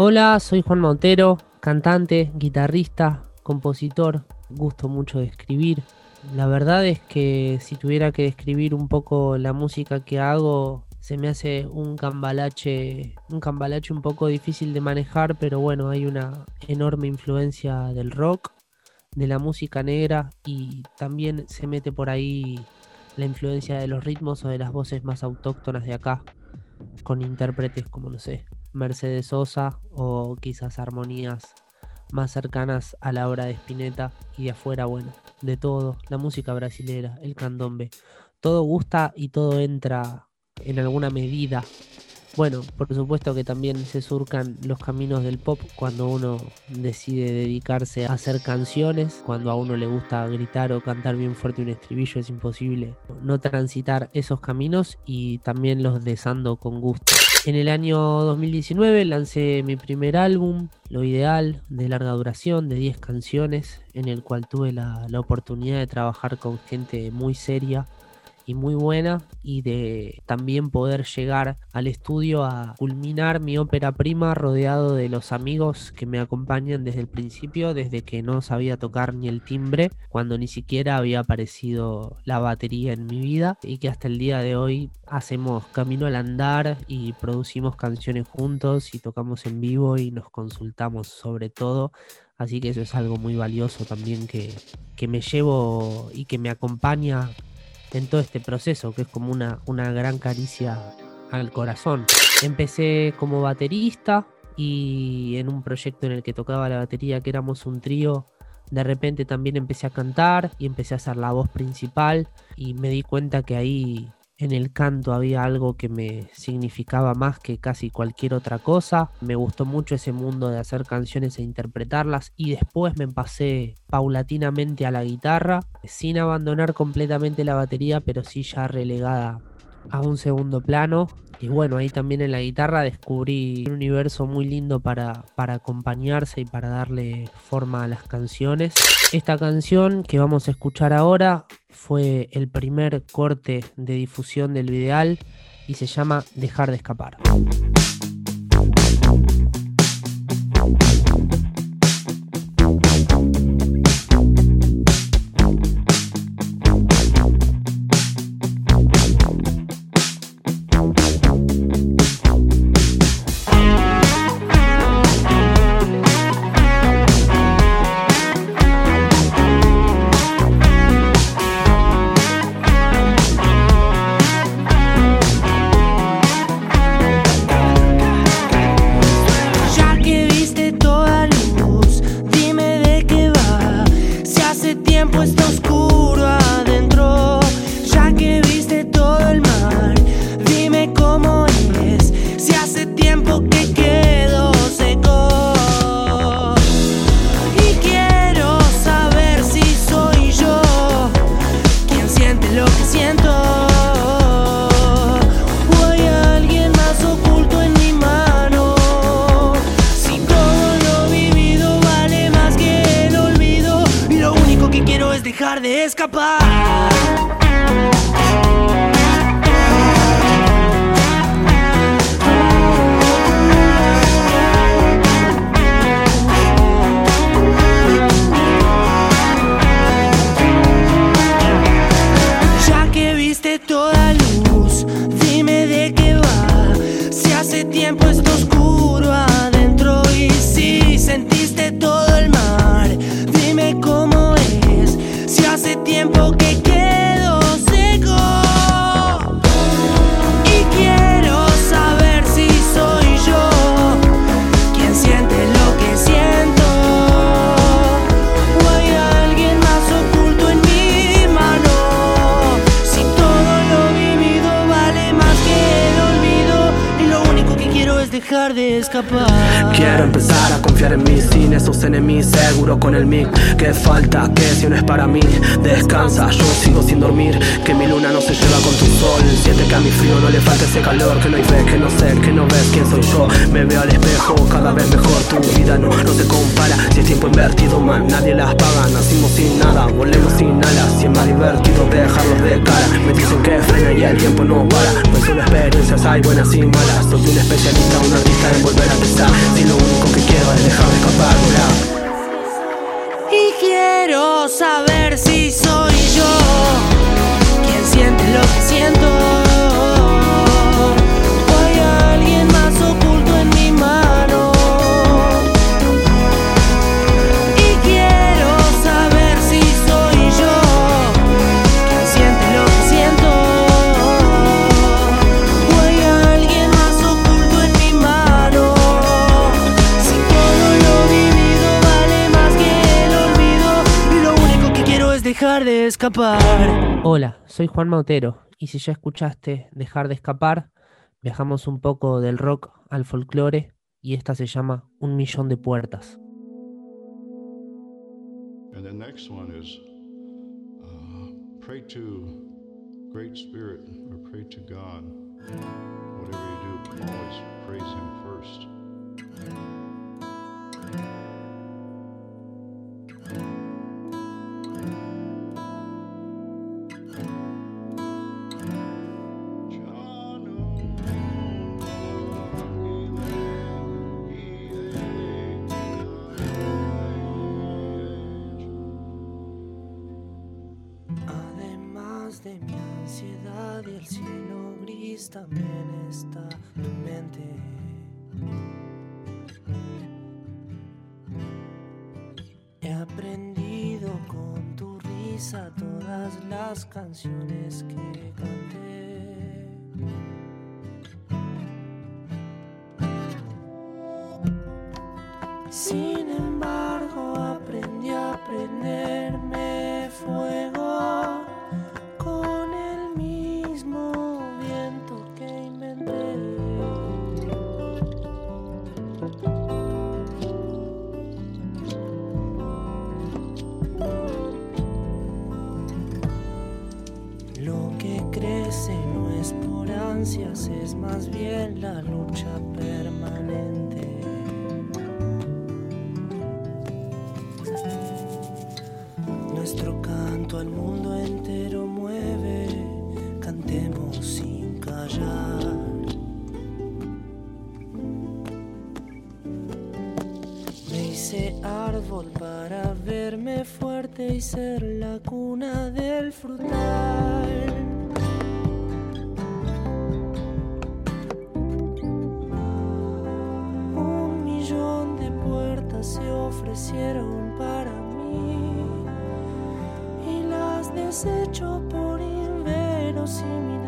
Hola, soy Juan Montero, cantante, guitarrista, compositor, gusto mucho de escribir. La verdad es que si tuviera que describir un poco la música que hago, se me hace un cambalache, un cambalache un poco difícil de manejar, pero bueno, hay una enorme influencia del rock, de la música negra y también se mete por ahí la influencia de los ritmos o de las voces más autóctonas de acá, con intérpretes como, no sé, Mercedes Sosa o quizás armonías más cercanas a la obra de Spinetta y de afuera, bueno, de todo, la música brasilera, el candombe, todo gusta y todo entra en alguna medida bueno, por supuesto que también se surcan los caminos del pop cuando uno decide dedicarse a hacer canciones, cuando a uno le gusta gritar o cantar bien fuerte un estribillo, es imposible no transitar esos caminos y también los desando con gusto. En el año 2019 lancé mi primer álbum, Lo Ideal, de larga duración, de 10 canciones, en el cual tuve la, la oportunidad de trabajar con gente muy seria y muy buena y de también poder llegar al estudio a culminar mi ópera prima rodeado de los amigos que me acompañan desde el principio, desde que no sabía tocar ni el timbre, cuando ni siquiera había aparecido la batería en mi vida y que hasta el día de hoy hacemos camino al andar y producimos canciones juntos y tocamos en vivo y nos consultamos sobre todo. Así que eso es algo muy valioso también que, que, me llevo y que me acompaña en todo este proceso, que es como una, una gran caricia al corazón. Empecé como baterista y en un proyecto en el que tocaba la batería, que éramos un trío, de repente también empecé a cantar y empecé a hacer la voz principal y me di cuenta que ahí en el canto había algo que me significaba más que casi cualquier otra cosa. Me gustó mucho ese mundo de hacer canciones e interpretarlas y después me pasé paulatinamente a la guitarra, sin abandonar completamente la batería, pero sí ya relegada a un segundo plano. Y bueno, ahí también en la guitarra descubrí un universo muy lindo para, para acompañarse y para darle forma a las canciones. Esta canción que vamos a escuchar ahora fue el primer corte de difusión del ideal y se llama Dejar de escapar. dejar de escapar. Ya que viste toda luz, dime de qué va. Si hace tiempo Quiero empezar a confiar en mí sin esos enemigos, seguro con el mic. Que falta, que si no es para mí, descansa, yo sigo sin dormir. Que mi luna no se lleva con tu sol. Siente que a mi frío no le falta ese calor. Que no hay fe, que no sé, que no ves quién soy yo. Me veo al espejo, cada vez mejor. Tu vida no, no se compara. Si es tiempo invertido, man, nadie las paga. Nacimos sin nada, volvemos sin alas. Si es más divertido dejarlos de cara. Me dicen que frena y el tiempo no para. No solo experiencias, hay buenas y malas. Soy un especialista, un artista en volver a empezar Si lo único que quiero es dejar de escapar, Y quiero saber si soy yo de escapar. Hola, soy Juan Mautero y si ya escuchaste Dejar de escapar, viajamos un poco del rock al folclore y esta se llama Un millón de puertas. And the next one is uh, pray to great spirit or pray to God. Whatever you do, always praise him first. También está tu mente. He aprendido con tu risa todas las canciones que canté. Sin embargo, es más bien la lucha permanente. Nuestro canto al mundo Hice árbol para verme fuerte y ser la cuna del frutal. ofrecieron para mí y las desecho por inverosímiles.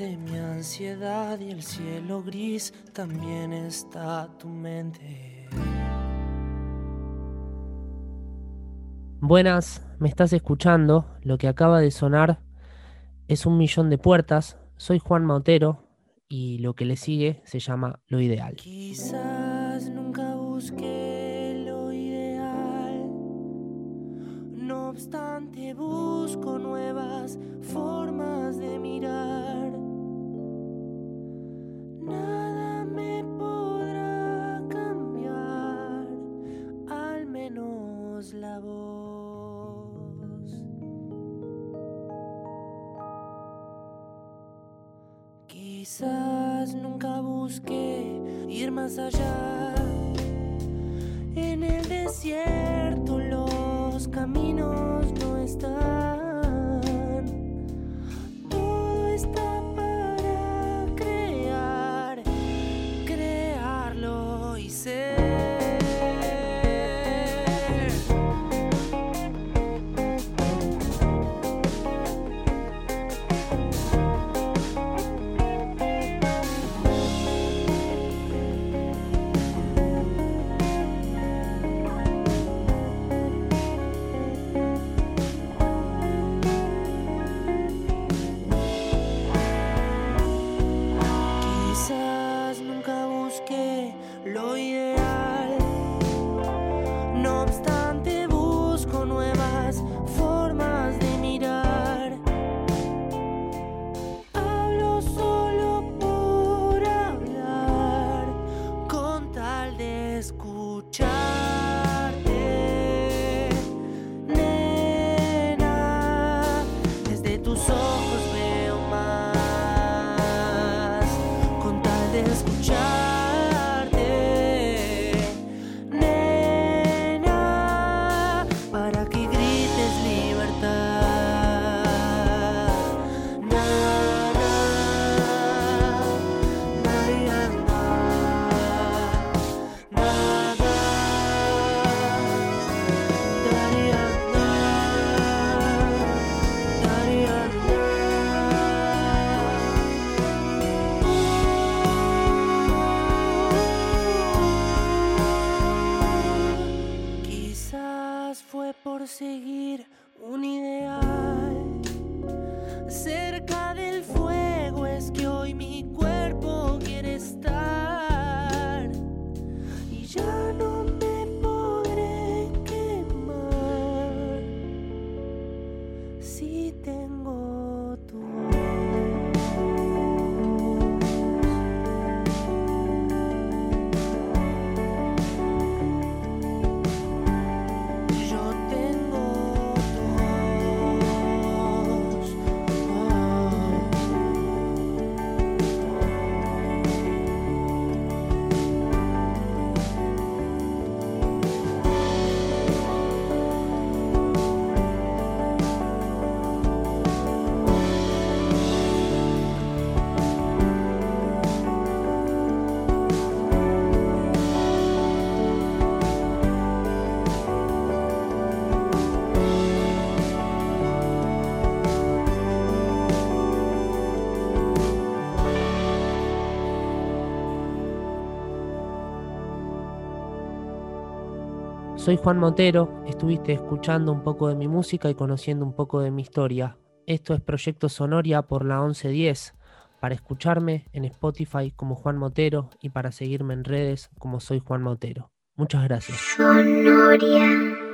Y el cielo gris también está tu mente. Buenas, me estás escuchando. Lo que acaba de sonar es un millón de puertas. Soy Juan Mautero y lo que le sigue se llama Lo Ideal. Quizás nunca busqué lo ideal. No obstante, busco nuevas formas de mirar Quizás nunca busqué ir más allá. En el desierto los caminos Soy Juan Montero, estuviste escuchando un poco de mi música y conociendo un poco de mi historia. Esto es Proyecto Sonoria por la 1110. Para escucharme en Spotify como Juan Motero y para seguirme en redes como soy Juan Motero. Muchas gracias. Sonoria.